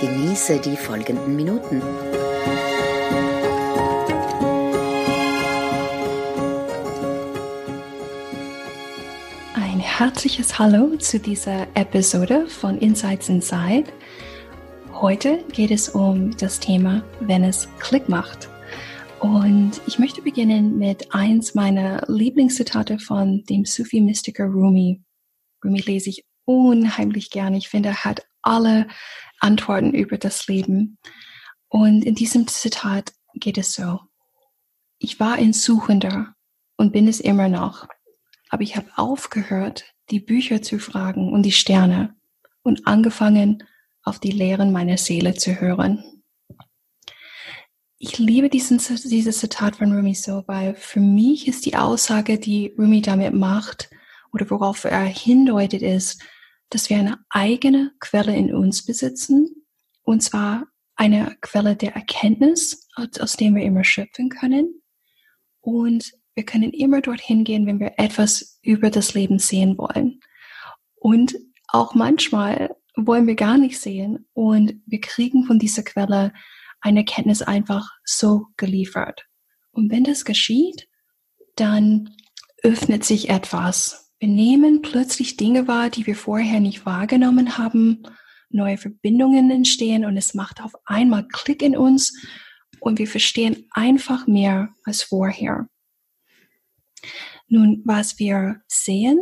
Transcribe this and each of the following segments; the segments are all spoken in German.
Genieße die folgenden Minuten. Ein herzliches Hallo zu dieser Episode von Insights Inside. Heute geht es um das Thema, wenn es Klick macht. Und ich möchte beginnen mit eins meiner Lieblingszitate von dem Sufi-Mystiker Rumi. Rumi lese ich unheimlich gerne. Ich finde, er hat alle Antworten über das Leben. Und in diesem Zitat geht es so. Ich war ein Suchender und bin es immer noch. Aber ich habe aufgehört, die Bücher zu fragen und die Sterne und angefangen, auf die Lehren meiner Seele zu hören. Ich liebe diesen, dieses Zitat von Rumi so, weil für mich ist die Aussage, die Rumi damit macht oder worauf er hindeutet, ist, dass wir eine eigene Quelle in uns besitzen, und zwar eine Quelle der Erkenntnis, aus dem wir immer schöpfen können. Und wir können immer dorthin gehen, wenn wir etwas über das Leben sehen wollen. Und auch manchmal wollen wir gar nicht sehen und wir kriegen von dieser Quelle eine Erkenntnis einfach so geliefert. Und wenn das geschieht, dann öffnet sich etwas wir nehmen plötzlich Dinge wahr, die wir vorher nicht wahrgenommen haben. Neue Verbindungen entstehen und es macht auf einmal Klick in uns und wir verstehen einfach mehr als vorher. Nun, was wir sehen,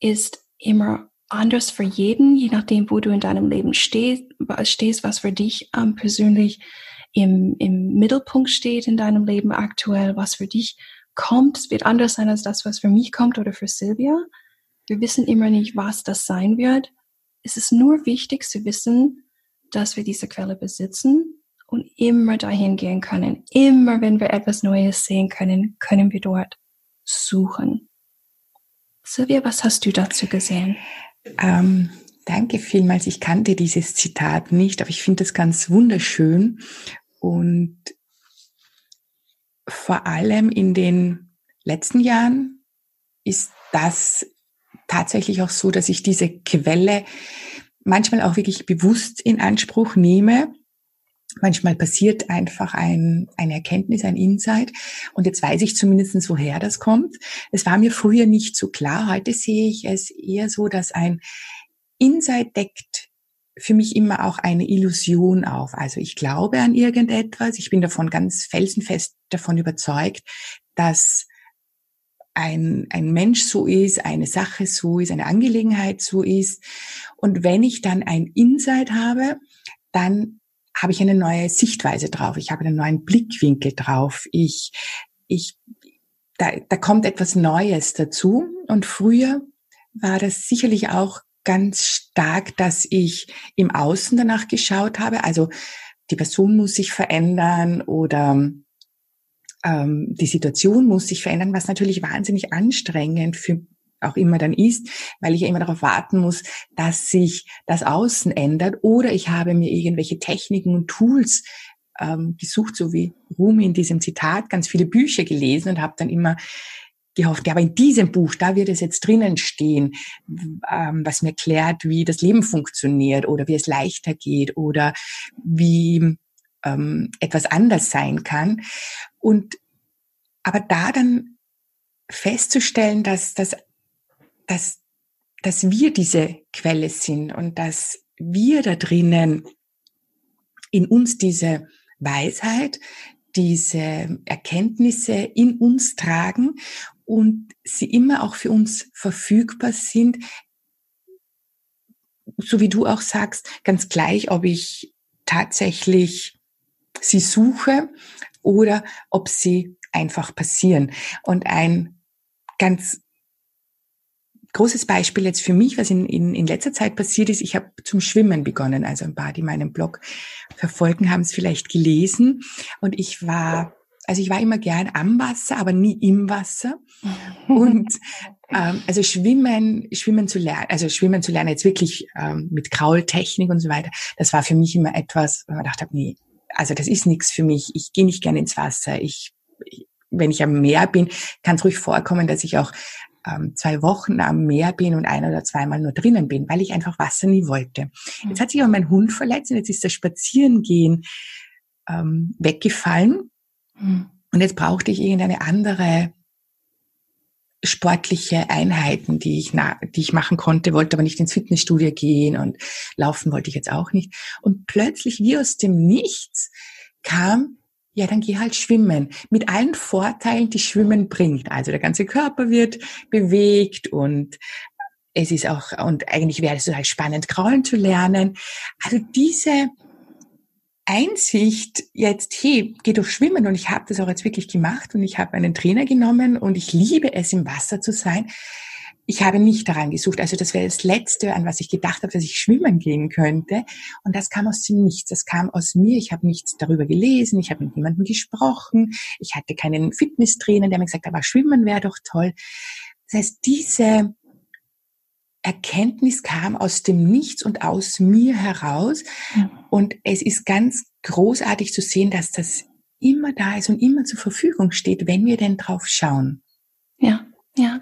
ist immer anders für jeden, je nachdem, wo du in deinem Leben stehst, was für dich ähm, persönlich im, im Mittelpunkt steht in deinem Leben aktuell, was für dich kommt, es wird anders sein als das, was für mich kommt oder für Silvia. Wir wissen immer nicht, was das sein wird. Es ist nur wichtig zu wissen, dass wir diese Quelle besitzen und immer dahin gehen können. Immer wenn wir etwas Neues sehen können, können wir dort suchen. Silvia, was hast du dazu gesehen? Ähm, danke vielmals. Ich kannte dieses Zitat nicht, aber ich finde es ganz wunderschön. Und vor allem in den letzten Jahren ist das tatsächlich auch so, dass ich diese Quelle manchmal auch wirklich bewusst in Anspruch nehme. Manchmal passiert einfach ein, eine Erkenntnis, ein Insight. Und jetzt weiß ich zumindest, woher das kommt. Es war mir früher nicht so klar. Heute sehe ich es eher so, dass ein Insight deckt für mich immer auch eine Illusion auf. Also ich glaube an irgendetwas, ich bin davon ganz felsenfest davon überzeugt, dass ein, ein Mensch so ist, eine Sache so ist, eine Angelegenheit so ist. Und wenn ich dann ein Insight habe, dann habe ich eine neue Sichtweise drauf. Ich habe einen neuen Blickwinkel drauf. Ich, ich, da, da kommt etwas Neues dazu. Und früher war das sicherlich auch ganz stark, dass ich im Außen danach geschaut habe. Also die Person muss sich verändern oder ähm, die Situation muss sich verändern, was natürlich wahnsinnig anstrengend für auch immer dann ist, weil ich ja immer darauf warten muss, dass sich das Außen ändert oder ich habe mir irgendwelche Techniken und Tools ähm, gesucht, so wie Rumi in diesem Zitat, ganz viele Bücher gelesen und habe dann immer gehofft, ja, aber in diesem Buch, da wird es jetzt drinnen stehen, ähm, was mir klärt, wie das Leben funktioniert oder wie es leichter geht oder wie ähm, etwas anders sein kann. Und aber da dann festzustellen, dass, dass, dass, dass wir diese Quelle sind und dass wir da drinnen in uns diese Weisheit, diese Erkenntnisse in uns tragen und sie immer auch für uns verfügbar sind. So wie du auch sagst, ganz gleich, ob ich tatsächlich sie suche oder ob sie einfach passieren. Und ein ganz großes Beispiel jetzt für mich, was in, in, in letzter Zeit passiert ist, ich habe zum Schwimmen begonnen. Also ein paar, die meinen Blog verfolgen, haben es vielleicht gelesen. Und ich war, also ich war immer gern am Wasser, aber nie im Wasser. Und ähm, also Schwimmen, Schwimmen zu lernen, also Schwimmen zu lernen jetzt wirklich ähm, mit Kraultechnik und so weiter, das war für mich immer etwas, wo man dachte, nee, also das ist nichts für mich. Ich gehe nicht gerne ins Wasser. Ich, ich wenn ich am Meer bin, kann es ruhig vorkommen, dass ich auch ähm, zwei Wochen am Meer bin und ein oder zweimal nur drinnen bin, weil ich einfach Wasser nie wollte. Jetzt hat sich aber mein Hund verletzt und jetzt ist das Spazierengehen ähm, weggefallen. Mhm. Und jetzt brauchte ich irgendeine andere sportliche Einheiten, die ich, na, die ich machen konnte, wollte aber nicht ins Fitnessstudio gehen und laufen wollte ich jetzt auch nicht. Und plötzlich, wie aus dem Nichts, kam ja, dann geh halt schwimmen. Mit allen Vorteilen, die Schwimmen bringt. Also der ganze Körper wird bewegt und es ist auch, und eigentlich wäre es total spannend, kraulen zu lernen. Also diese Einsicht jetzt, hey, geh doch schwimmen und ich habe das auch jetzt wirklich gemacht und ich habe einen Trainer genommen und ich liebe es, im Wasser zu sein ich habe nicht daran gesucht. Also das wäre das Letzte, an was ich gedacht habe, dass ich schwimmen gehen könnte. Und das kam aus dem Nichts. Das kam aus mir. Ich habe nichts darüber gelesen. Ich habe mit niemandem gesprochen. Ich hatte keinen Fitnesstrainer, der mir gesagt hat, aber schwimmen wäre doch toll. Das heißt, diese Erkenntnis kam aus dem Nichts und aus mir heraus. Und es ist ganz großartig zu sehen, dass das immer da ist und immer zur Verfügung steht, wenn wir denn drauf schauen. Ja, ja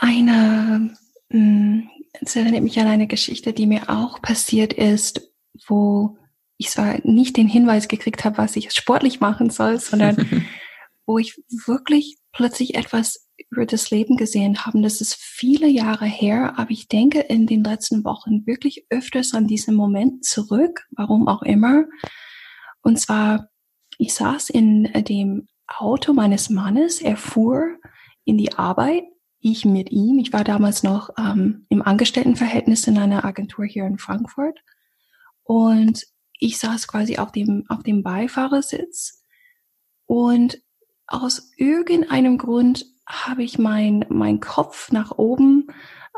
eine, hm, es erinnert mich an eine Geschichte, die mir auch passiert ist, wo ich zwar nicht den Hinweis gekriegt habe, was ich sportlich machen soll, sondern wo ich wirklich plötzlich etwas über das Leben gesehen habe. Das ist viele Jahre her, aber ich denke in den letzten Wochen wirklich öfters an diesen Moment zurück, warum auch immer. Und zwar, ich saß in dem Auto meines Mannes, er fuhr in die Arbeit ich mit ihm. Ich war damals noch ähm, im Angestelltenverhältnis in einer Agentur hier in Frankfurt und ich saß quasi auf dem auf dem Beifahrersitz und aus irgendeinem Grund habe ich mein mein Kopf nach oben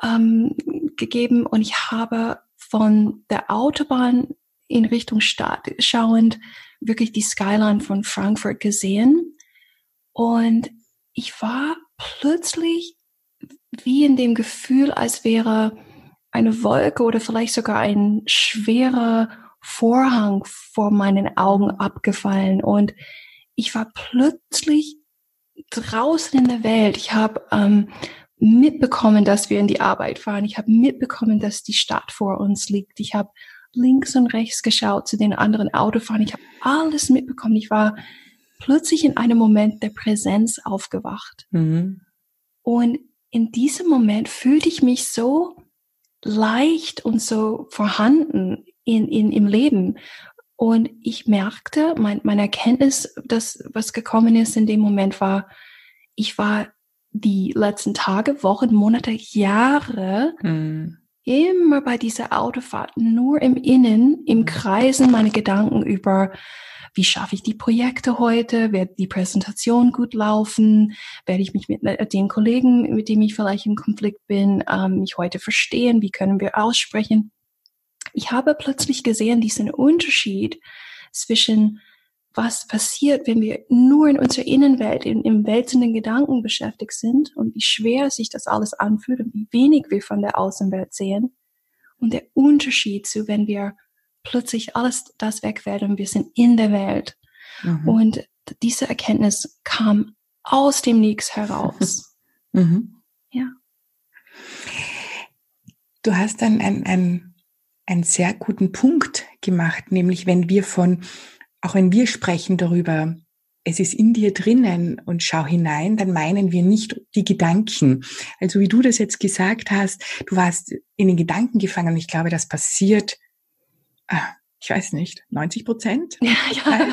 ähm, gegeben und ich habe von der Autobahn in Richtung Stadt schauend wirklich die Skyline von Frankfurt gesehen. Und ich war plötzlich wie in dem Gefühl, als wäre eine Wolke oder vielleicht sogar ein schwerer Vorhang vor meinen Augen abgefallen. Und ich war plötzlich draußen in der Welt. Ich habe ähm, mitbekommen, dass wir in die Arbeit fahren. Ich habe mitbekommen, dass die Stadt vor uns liegt. Ich habe links und rechts geschaut zu den anderen Autofahren. Ich habe alles mitbekommen. Ich war plötzlich in einem Moment der Präsenz aufgewacht. Mhm. Und in diesem Moment fühlte ich mich so leicht und so vorhanden in, in, im Leben. Und ich merkte, mein, meine Erkenntnis, das, was gekommen ist in dem Moment war, ich war die letzten Tage, Wochen, Monate, Jahre hm. immer bei dieser Autofahrt, nur im Innen, im Kreisen meine Gedanken über wie schaffe ich die Projekte heute, wird die Präsentation gut laufen, werde ich mich mit äh, den Kollegen, mit denen ich vielleicht im Konflikt bin, ähm, mich heute verstehen, wie können wir aussprechen. Ich habe plötzlich gesehen, diesen Unterschied zwischen was passiert, wenn wir nur in unserer Innenwelt, in, im wälzenden Gedanken beschäftigt sind und wie schwer sich das alles anfühlt und wie wenig wir von der Außenwelt sehen. Und der Unterschied zu, wenn wir plötzlich alles das wegfällt und wir sind in der Welt. Mhm. Und diese Erkenntnis kam aus dem Nix heraus. Mhm. Ja. Du hast dann einen, einen, einen sehr guten Punkt gemacht, nämlich wenn wir von, auch wenn wir sprechen darüber, es ist in dir drinnen und schau hinein, dann meinen wir nicht die Gedanken. Also wie du das jetzt gesagt hast, du warst in den Gedanken gefangen und ich glaube, das passiert Ah, ich weiß nicht, 90 Prozent. Ja, ja.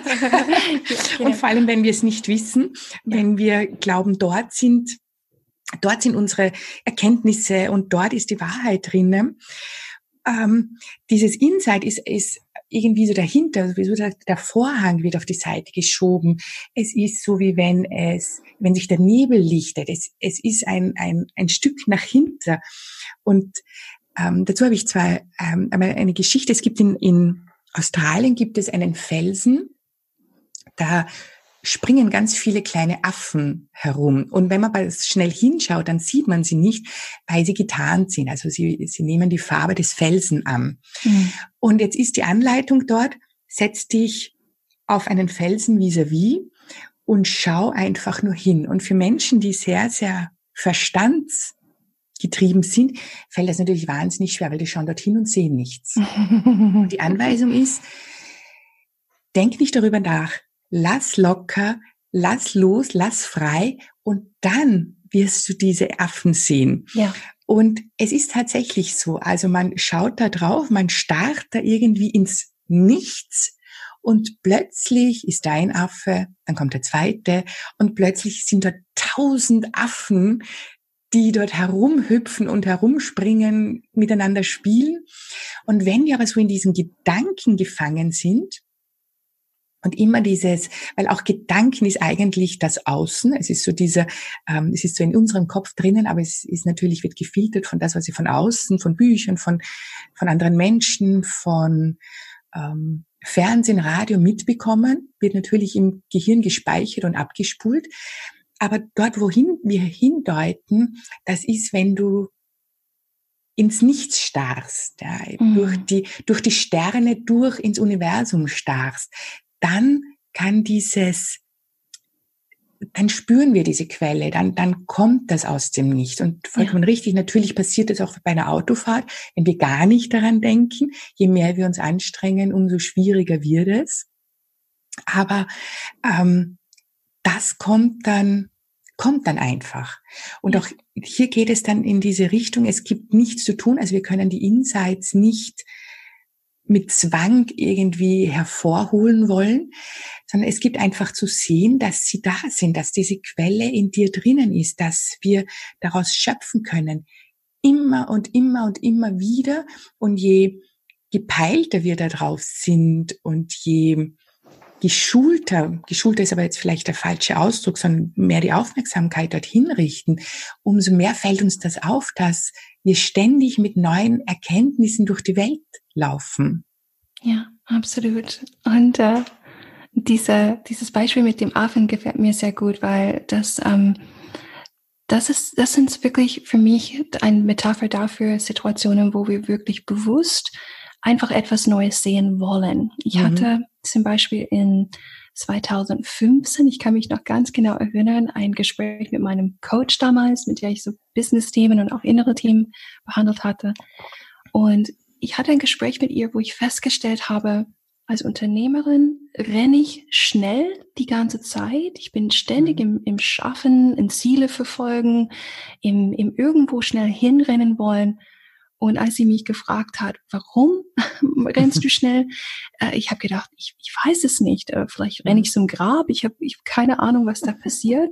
und vor allem, wenn wir es nicht wissen, wenn wir glauben, dort sind, dort sind unsere Erkenntnisse und dort ist die Wahrheit drinnen. Ähm, dieses Insight ist, ist irgendwie so dahinter, wie so der, Vorhang wird auf die Seite geschoben. Es ist so, wie wenn es, wenn sich der Nebel lichtet. Es, es ist ein, ein, ein Stück nach hinten. Und ähm, dazu habe ich zwar ähm, eine Geschichte. Es gibt in, in Australien gibt es einen Felsen, da springen ganz viele kleine Affen herum. Und wenn man mal schnell hinschaut, dann sieht man sie nicht, weil sie getarnt sind. Also sie, sie nehmen die Farbe des Felsen an. Mhm. Und jetzt ist die Anleitung dort, setz dich auf einen Felsen vis-à-vis -vis und schau einfach nur hin. Und für Menschen, die sehr, sehr verstandsgetrieben sind, fällt das natürlich wahnsinnig schwer, weil die schauen dorthin und sehen nichts. die Anweisung ist, denk nicht darüber nach, lass locker, lass los, lass frei und dann wirst du diese Affen sehen. Ja. Und es ist tatsächlich so. Also man schaut da drauf, man starrt da irgendwie ins Nichts und plötzlich ist da ein Affe, dann kommt der zweite und plötzlich sind da tausend Affen, die dort herumhüpfen und herumspringen, miteinander spielen. Und wenn wir aber so in diesen Gedanken gefangen sind, und immer dieses, weil auch Gedanken ist eigentlich das Außen. Es ist so dieser, ähm, es ist so in unserem Kopf drinnen, aber es ist natürlich wird gefiltert von das, was sie von außen, von Büchern, von von anderen Menschen, von ähm, Fernsehen, Radio mitbekommen, wird natürlich im Gehirn gespeichert und abgespult. Aber dort, wohin wir hindeuten, das ist, wenn du ins Nichts starrst, ja, mhm. durch die durch die Sterne durch ins Universum starrst, dann kann dieses, dann spüren wir diese Quelle, dann, dann kommt das aus dem Nichts. Und vollkommen ja. richtig, natürlich passiert das auch bei einer Autofahrt, wenn wir gar nicht daran denken. Je mehr wir uns anstrengen, umso schwieriger wird es. Aber ähm, das kommt dann, kommt dann einfach. Und auch hier geht es dann in diese Richtung, es gibt nichts zu tun, also wir können die Insights nicht mit Zwang irgendwie hervorholen wollen, sondern es gibt einfach zu sehen, dass sie da sind, dass diese Quelle in dir drinnen ist, dass wir daraus schöpfen können. Immer und immer und immer wieder. Und je gepeilter wir da drauf sind und je geschulter, geschulter ist aber jetzt vielleicht der falsche Ausdruck, sondern mehr die Aufmerksamkeit dorthin richten, umso mehr fällt uns das auf, dass wir ständig mit neuen Erkenntnissen durch die Welt laufen. Ja, absolut. Und äh, diese, dieses Beispiel mit dem Affen gefällt mir sehr gut, weil das, ähm, das ist, das sind wirklich für mich eine Metapher dafür, Situationen, wo wir wirklich bewusst einfach etwas Neues sehen wollen. Ich mhm. hatte zum Beispiel in 2015, ich kann mich noch ganz genau erinnern, ein Gespräch mit meinem Coach damals, mit der ich so Business-Themen und auch innere Themen behandelt hatte. Und ich hatte ein Gespräch mit ihr, wo ich festgestellt habe, als Unternehmerin renne ich schnell die ganze Zeit. Ich bin ständig im, im Schaffen, in Ziele verfolgen, im, im irgendwo schnell hinrennen wollen. Und als sie mich gefragt hat, warum rennst du schnell, äh, ich habe gedacht, ich, ich weiß es nicht. Äh, vielleicht renne ich zum Grab. Ich habe ich hab keine Ahnung, was da passiert.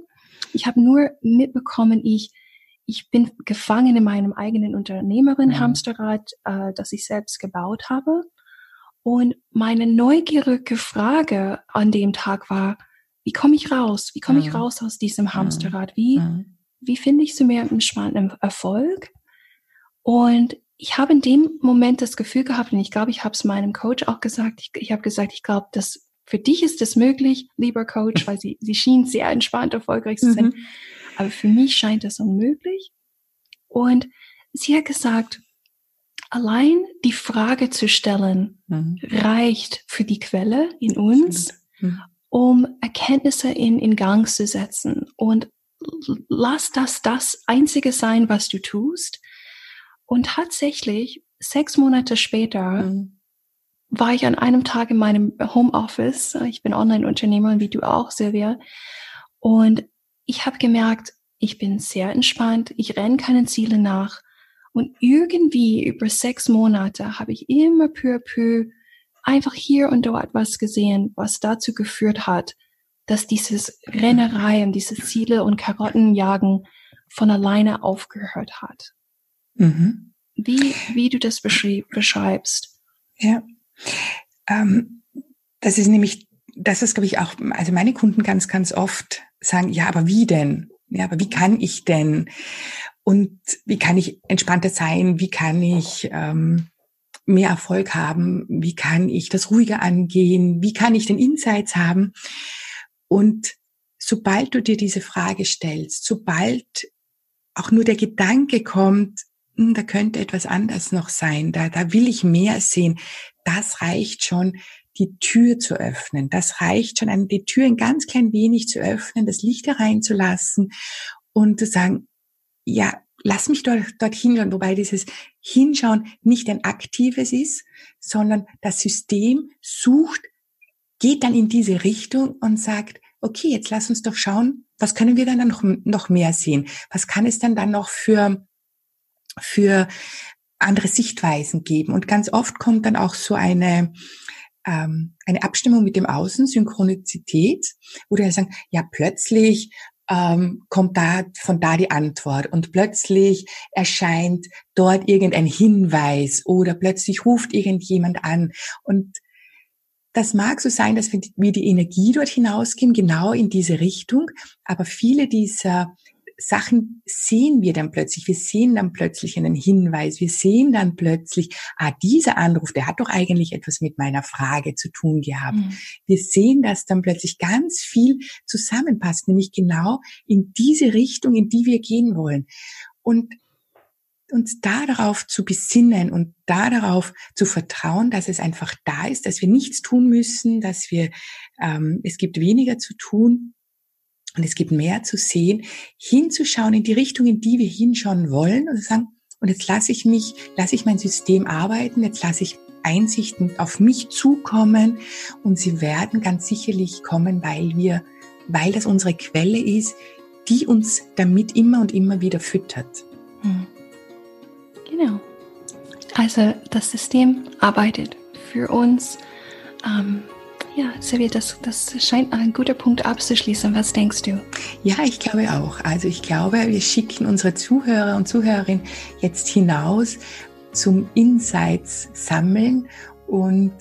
Ich habe nur mitbekommen, ich ich bin gefangen in meinem eigenen Unternehmerin-Hamsterrad, äh, das ich selbst gebaut habe. Und meine neugierige Frage an dem Tag war, wie komme ich raus? Wie komme ich raus aus diesem Hamsterrad? Wie, wie finde ich so mehr spannenden Erfolg? Und ich habe in dem Moment das Gefühl gehabt, und ich glaube, ich habe es meinem Coach auch gesagt, ich, ich habe gesagt, ich glaube, dass für dich ist es möglich, lieber Coach, weil sie, sie schien sehr entspannt erfolgreich zu sein. Mhm. Aber für mich scheint das unmöglich. Und sie hat gesagt, allein die Frage zu stellen mhm. reicht für die Quelle in uns, mhm. um Erkenntnisse in, in Gang zu setzen. Und lass das das Einzige sein, was du tust. Und tatsächlich, sechs Monate später, mhm. war ich an einem Tag in meinem Homeoffice. Ich bin Online-Unternehmer, wie du auch, Silvia. Und ich habe gemerkt, ich bin sehr entspannt, ich renne keine Ziele nach. Und irgendwie über sechs Monate habe ich immer peu à peu einfach hier und dort was gesehen, was dazu geführt hat, dass dieses Rennerei und diese Ziele und Karottenjagen von alleine aufgehört hat. Mhm. Wie, wie du das beschreibst. Ja. ähm, das ist nämlich, das ist, glaube ich, auch, also meine Kunden ganz, ganz oft sagen, ja, aber wie denn? Ja, aber wie kann ich denn? Und wie kann ich entspannter sein? Wie kann ich ähm, mehr Erfolg haben? Wie kann ich das ruhiger angehen? Wie kann ich den Insights haben? Und sobald du dir diese Frage stellst, sobald auch nur der Gedanke kommt, hm, da könnte etwas anders noch sein, da, da will ich mehr sehen, das reicht schon, die Tür zu öffnen. Das reicht schon, die Tür ein ganz klein wenig zu öffnen, das Licht hereinzulassen und zu sagen, ja, lass mich dort, dort hinschauen, wobei dieses Hinschauen nicht ein aktives ist, sondern das System sucht, geht dann in diese Richtung und sagt, okay, jetzt lass uns doch schauen, was können wir dann noch, noch mehr sehen? Was kann es dann dann noch für, für andere Sichtweisen geben? Und ganz oft kommt dann auch so eine, ähm, eine Abstimmung mit dem Außen, Synchronizität, wo die sagen, ja, plötzlich ähm, kommt da von da die Antwort und plötzlich erscheint dort irgendein Hinweis oder plötzlich ruft irgendjemand an. Und das mag so sein, dass wir die Energie dort hinausgeben, genau in diese Richtung, aber viele dieser Sachen sehen wir dann plötzlich. Wir sehen dann plötzlich einen Hinweis. Wir sehen dann plötzlich, ah, dieser Anruf, der hat doch eigentlich etwas mit meiner Frage zu tun gehabt. Mhm. Wir sehen, dass dann plötzlich ganz viel zusammenpasst, nämlich genau in diese Richtung, in die wir gehen wollen. Und uns da darauf zu besinnen und da darauf zu vertrauen, dass es einfach da ist, dass wir nichts tun müssen, dass wir, ähm, es gibt weniger zu tun, und es gibt mehr zu sehen, hinzuschauen in die Richtung, in die wir hinschauen wollen und sagen, und jetzt lasse ich mich, lasse ich mein System arbeiten, jetzt lasse ich Einsichten auf mich zukommen und sie werden ganz sicherlich kommen, weil wir, weil das unsere Quelle ist, die uns damit immer und immer wieder füttert. Hm. Genau. Also das System arbeitet für uns. Ähm, ja, Silvia, das, das scheint ein guter Punkt abzuschließen. Was denkst du? Ja, ich glaube auch. Also ich glaube, wir schicken unsere Zuhörer und Zuhörerinnen jetzt hinaus zum Insights sammeln und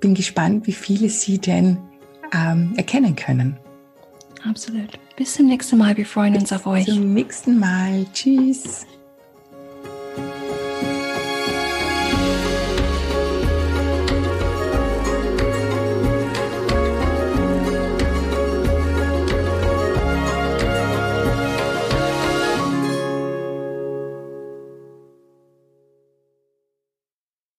bin gespannt, wie viele sie denn ähm, erkennen können. Absolut. Bis zum nächsten Mal. Wir freuen uns auf euch. Bis zum nächsten Mal. Tschüss.